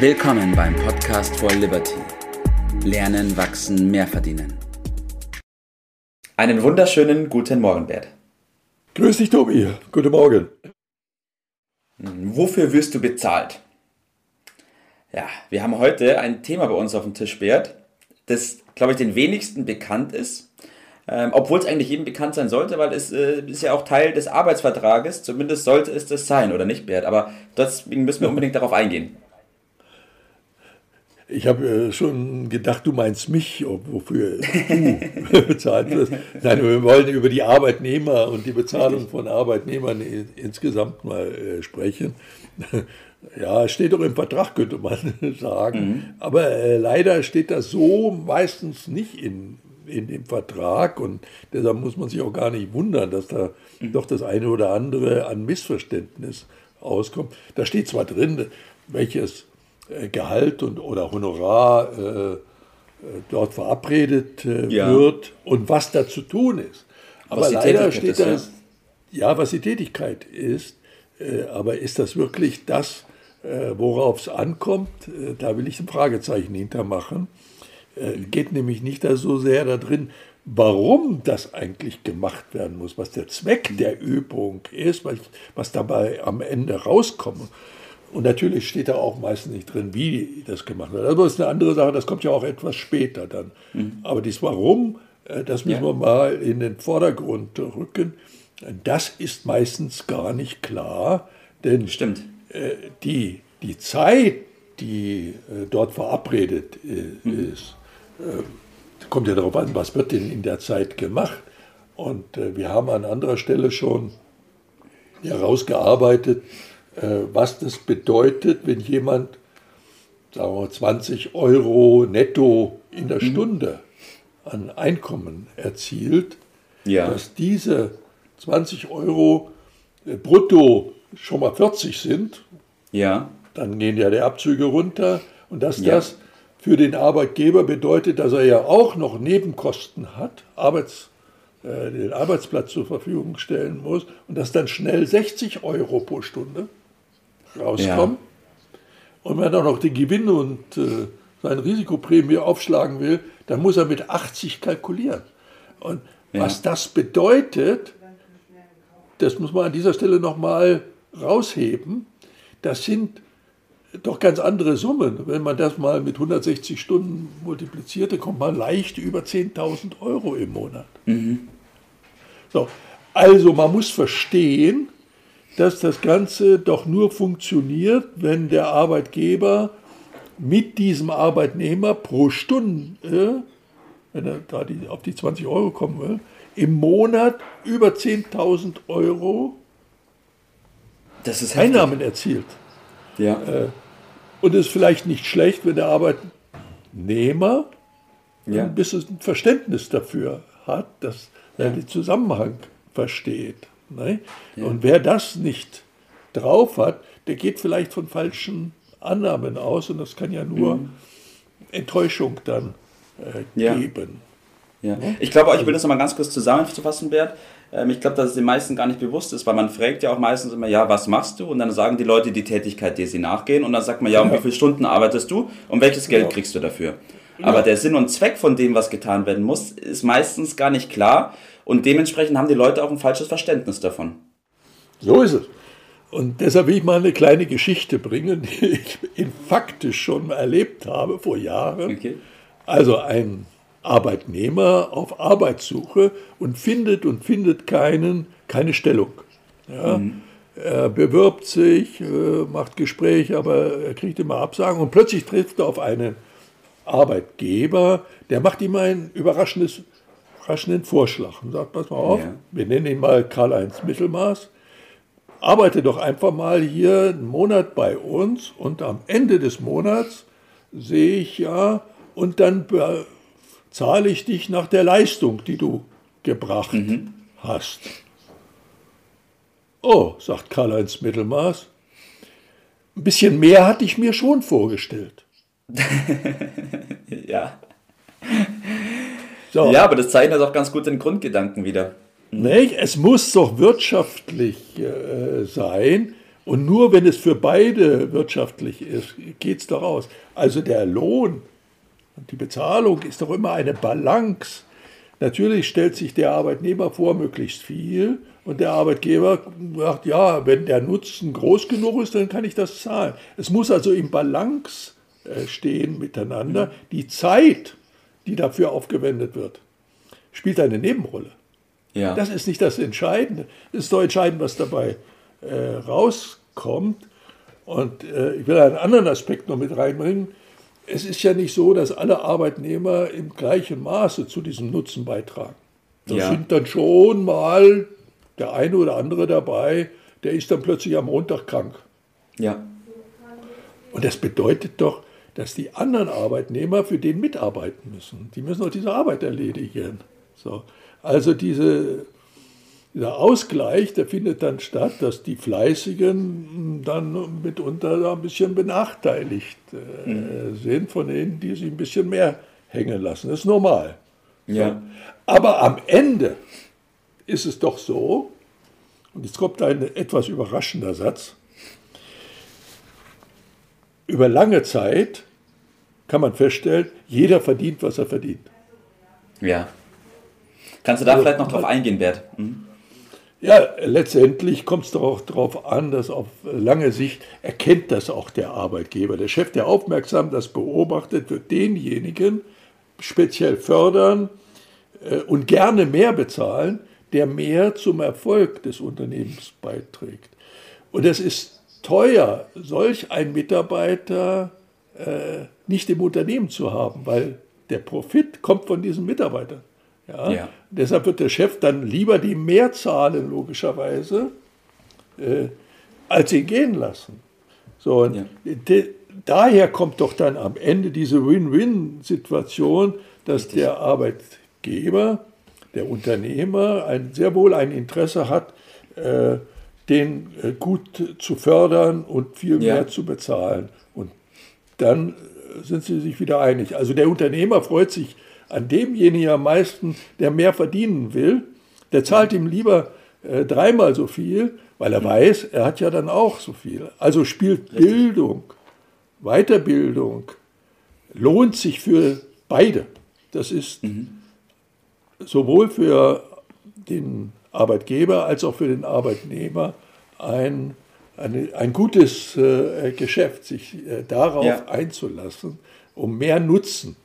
Willkommen beim Podcast for Liberty. Lernen, wachsen, mehr verdienen. Einen wunderschönen guten Morgen, Bert. Grüß dich, Tobi. Guten Morgen. Wofür wirst du bezahlt? Ja, wir haben heute ein Thema bei uns auf dem Tisch, Bert, das, glaube ich, den wenigsten bekannt ist. Ähm, Obwohl es eigentlich jedem bekannt sein sollte, weil es äh, ist ja auch Teil des Arbeitsvertrages. Zumindest sollte es das sein, oder nicht, Bert? Aber deswegen müssen wir unbedingt darauf eingehen. Ich habe äh, schon gedacht, du meinst mich, wofür du bezahlt wirst. Nein, wir wollen über die Arbeitnehmer und die Bezahlung von Arbeitnehmern insgesamt mal äh, sprechen. Ja, steht doch im Vertrag, könnte man sagen. Mhm. Aber äh, leider steht das so meistens nicht in, in dem Vertrag und deshalb muss man sich auch gar nicht wundern, dass da mhm. doch das eine oder andere an Missverständnis auskommt. Da steht zwar drin, welches Gehalt und, oder Honorar äh, äh, dort verabredet äh, ja. wird und was da zu tun ist. Aber leider steht da, ja. ja, was die Tätigkeit ist, äh, aber ist das wirklich das, äh, worauf es ankommt? da will ich ein Fragezeichen hintermachen. geht nämlich nicht da so sehr da drin, warum das eigentlich gemacht werden muss, was der Zweck der Übung ist, was, was dabei am Ende rauskommt. Und natürlich steht da auch meistens nicht drin, wie das gemacht wird. Aber das ist eine andere Sache, das kommt ja auch etwas später dann. Mhm. Aber das Warum, äh, das müssen ja. wir mal in den Vordergrund rücken. Das ist meistens gar nicht klar, denn Stimmt. Äh, die, die Zeit, die äh, dort verabredet mhm. ist, kommt ja darauf an, was wird denn in der Zeit gemacht. Und wir haben an anderer Stelle schon herausgearbeitet, äh, was das bedeutet, wenn jemand, sagen wir 20 Euro netto in der mhm. Stunde an Einkommen erzielt, ja. dass diese 20 Euro äh, brutto schon mal 40 sind. Ja. Dann gehen ja die Abzüge runter und dass ja. das für den Arbeitgeber bedeutet, dass er ja auch noch Nebenkosten hat, Arbeits, äh, den Arbeitsplatz zur Verfügung stellen muss und das dann schnell 60 Euro pro Stunde rauskommen. Ja. Und wenn er noch die Gewinne und äh, seine Risikoprämie aufschlagen will, dann muss er mit 80 kalkulieren. Und ja. was das bedeutet, das muss man an dieser Stelle nochmal rausheben. Das sind doch ganz andere Summen. Wenn man das mal mit 160 Stunden multipliziert, dann kommt man leicht über 10.000 Euro im Monat. Mhm. So, also man muss verstehen, dass das Ganze doch nur funktioniert, wenn der Arbeitgeber mit diesem Arbeitnehmer pro Stunde, wenn er da die, auf die 20 Euro kommen will, im Monat über 10.000 Euro Einnahmen erzielt. Ja. Äh, und es ist vielleicht nicht schlecht, wenn der Arbeitnehmer ja. ein bisschen Verständnis dafür hat, dass er den Zusammenhang versteht. Ne? Ja. Und wer das nicht drauf hat, der geht vielleicht von falschen Annahmen aus und das kann ja nur mhm. Enttäuschung dann äh, ja. geben. Ja. Ich glaube, ich will das nochmal ganz kurz zusammenfassen, Bert. Ähm, ich glaube, dass es den meisten gar nicht bewusst ist, weil man fragt ja auch meistens immer, ja, was machst du? Und dann sagen die Leute die Tätigkeit, die sie nachgehen. Und dann sagt man, ja, um ja. wie viele Stunden arbeitest du und welches Geld ja. kriegst du dafür? Aber der Sinn und Zweck von dem, was getan werden muss, ist meistens gar nicht klar. Und dementsprechend haben die Leute auch ein falsches Verständnis davon. So ist es. Und deshalb will ich mal eine kleine Geschichte bringen, die ich faktisch schon erlebt habe vor Jahren. Okay. Also ein Arbeitnehmer auf Arbeitssuche und findet und findet keinen, keine Stellung. Ja? Mhm. Er bewirbt sich, äh, macht Gespräche, aber er kriegt immer Absagen und plötzlich trifft er auf einen Arbeitgeber, der macht ihm ein überraschendes überraschenden Vorschlag und sagt, pass mal auf, ja. wir nennen ihn mal Karl-Heinz Mittelmaß, arbeite doch einfach mal hier einen Monat bei uns und am Ende des Monats sehe ich ja und dann zahle ich dich nach der Leistung, die du gebracht mhm. hast. Oh, sagt Karl-Heinz Mittelmaß, ein bisschen mehr hatte ich mir schon vorgestellt. ja. So. Ja, aber das zeichnet auch ganz gut den Grundgedanken wieder. Nicht? Es muss doch wirtschaftlich äh, sein Und nur wenn es für beide wirtschaftlich ist, geht es doch aus. Also der Lohn und die Bezahlung ist doch immer eine Balance. Natürlich stellt sich der Arbeitnehmer vor, möglichst viel. Und der Arbeitgeber sagt, ja, wenn der Nutzen groß genug ist, dann kann ich das zahlen. Es muss also im Balance stehen miteinander. Die Zeit, die dafür aufgewendet wird, spielt eine Nebenrolle. Ja. Das ist nicht das Entscheidende. Es ist doch entscheidend, was dabei äh, rauskommt. Und äh, ich will einen anderen Aspekt noch mit reinbringen es ist ja nicht so, dass alle Arbeitnehmer im gleichen Maße zu diesem Nutzen beitragen. Da ja. sind dann schon mal der eine oder andere dabei, der ist dann plötzlich am Montag krank. Ja. Und das bedeutet doch, dass die anderen Arbeitnehmer für den mitarbeiten müssen. Die müssen auch diese Arbeit erledigen. So. Also diese dieser Ausgleich, der findet dann statt, dass die Fleißigen dann mitunter ein bisschen benachteiligt äh, mhm. sind von denen, die sich ein bisschen mehr hängen lassen. Das ist normal. Ja. Aber am Ende ist es doch so, und jetzt kommt ein etwas überraschender Satz, über lange Zeit kann man feststellen, jeder verdient, was er verdient. Ja. Kannst du da also, vielleicht noch drauf eingehen, Bert? Mhm. Ja, letztendlich kommt es doch auch darauf an, dass auf lange Sicht erkennt das auch der Arbeitgeber. Der Chef, der aufmerksam das beobachtet, wird denjenigen speziell fördern äh, und gerne mehr bezahlen, der mehr zum Erfolg des Unternehmens beiträgt. Und es ist teuer, solch einen Mitarbeiter äh, nicht im Unternehmen zu haben, weil der Profit kommt von diesen Mitarbeitern. Ja? ja. Deshalb wird der Chef dann lieber die mehr zahlen, logischerweise, äh, als ihn gehen lassen. So, ja. de, daher kommt doch dann am Ende diese Win-Win-Situation, dass Richtig. der Arbeitgeber, der Unternehmer ein, sehr wohl ein Interesse hat, äh, den äh, gut zu fördern und viel ja. mehr zu bezahlen. Und dann sind sie sich wieder einig. Also der Unternehmer freut sich an demjenigen am meisten, der mehr verdienen will. Der zahlt ihm lieber äh, dreimal so viel, weil er weiß, er hat ja dann auch so viel. Also spielt Richtig. Bildung, Weiterbildung, lohnt sich für beide. Das ist mhm. sowohl für den Arbeitgeber als auch für den Arbeitnehmer ein, eine, ein gutes äh, Geschäft, sich äh, darauf ja. einzulassen, um mehr Nutzen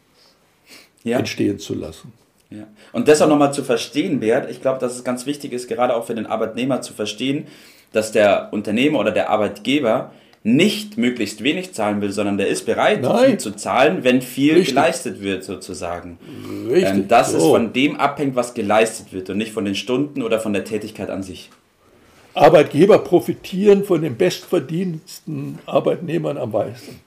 ja. entstehen zu lassen. Ja. Und das auch nochmal zu verstehen, Bert, ich glaube, dass es ganz wichtig ist, gerade auch für den Arbeitnehmer zu verstehen, dass der Unternehmer oder der Arbeitgeber nicht möglichst wenig zahlen will, sondern der ist bereit, viel zu zahlen, wenn viel Richtig. geleistet wird, sozusagen. Richtig. Ähm, dass so. es von dem abhängt, was geleistet wird und nicht von den Stunden oder von der Tätigkeit an sich. Arbeitgeber profitieren von den bestverdiensten Arbeitnehmern am meisten.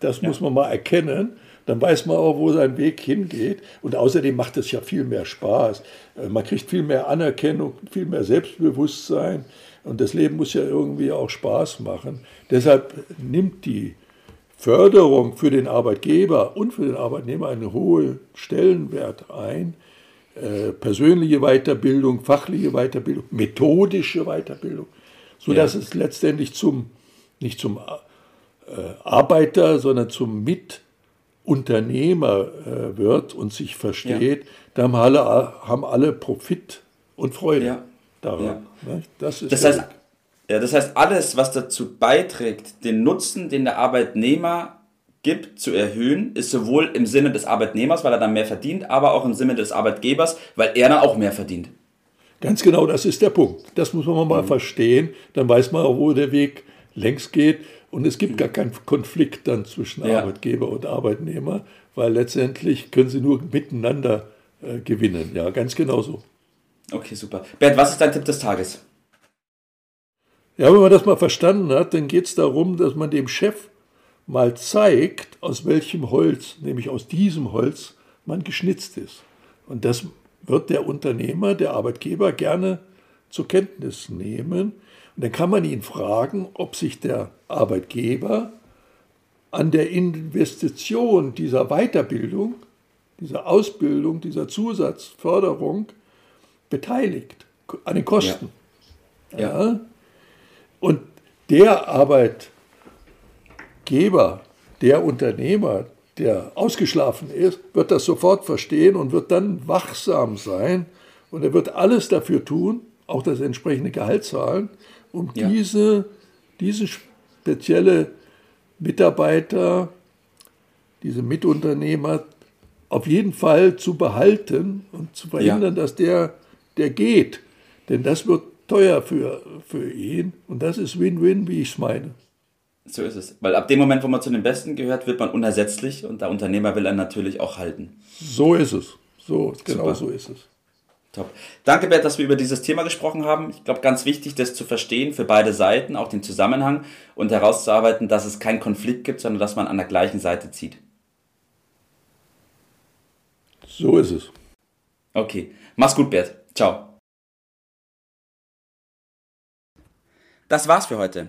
Das ja. muss man mal erkennen dann weiß man auch, wo sein Weg hingeht. Und außerdem macht es ja viel mehr Spaß. Äh, man kriegt viel mehr Anerkennung, viel mehr Selbstbewusstsein. Und das Leben muss ja irgendwie auch Spaß machen. Deshalb nimmt die Förderung für den Arbeitgeber und für den Arbeitnehmer einen hohen Stellenwert ein. Äh, persönliche Weiterbildung, fachliche Weiterbildung, methodische Weiterbildung, sodass ja. es letztendlich zum, nicht zum äh, Arbeiter, sondern zum Mit- Unternehmer äh, wird und sich versteht, ja. da haben alle, haben alle Profit und Freude ja. daran. Ne? Das, das, heißt, ja, das heißt, alles, was dazu beiträgt, den Nutzen, den der Arbeitnehmer gibt, zu erhöhen, ist sowohl im Sinne des Arbeitnehmers, weil er dann mehr verdient, aber auch im Sinne des Arbeitgebers, weil er dann auch mehr verdient. Ganz genau, das ist der Punkt. Das muss man mal mhm. verstehen. Dann weiß man auch, wo der Weg längst geht. Und es gibt gar keinen Konflikt dann zwischen ja. Arbeitgeber und Arbeitnehmer, weil letztendlich können sie nur miteinander äh, gewinnen. Ja, ganz genau so. Okay, super. Bernd, was ist dein Tipp des Tages? Ja, wenn man das mal verstanden hat, dann geht es darum, dass man dem Chef mal zeigt, aus welchem Holz, nämlich aus diesem Holz, man geschnitzt ist. Und das wird der Unternehmer, der Arbeitgeber gerne zur Kenntnis nehmen. Und dann kann man ihn fragen, ob sich der Arbeitgeber an der Investition dieser Weiterbildung, dieser Ausbildung, dieser Zusatzförderung beteiligt, an den Kosten. Ja. ja. Und der Arbeitgeber, der Unternehmer, der ausgeschlafen ist, wird das sofort verstehen und wird dann wachsam sein und er wird alles dafür tun, auch das entsprechende Gehalt zahlen, um ja. diese, diese spezielle Mitarbeiter, diese Mitunternehmer auf jeden Fall zu behalten und zu verhindern, ja. dass der, der geht. Denn das wird teuer für, für ihn und das ist Win-Win, wie ich es meine. So ist es. Weil ab dem Moment, wo man zu den Besten gehört, wird man unersetzlich und der Unternehmer will einen natürlich auch halten. So ist es. So, genau Super. so ist es. Top. Danke, Bert, dass wir über dieses Thema gesprochen haben. Ich glaube, ganz wichtig, das zu verstehen für beide Seiten, auch den Zusammenhang und herauszuarbeiten, dass es keinen Konflikt gibt, sondern dass man an der gleichen Seite zieht. So ist es. Okay. Mach's gut, Bert. Ciao. Das war's für heute.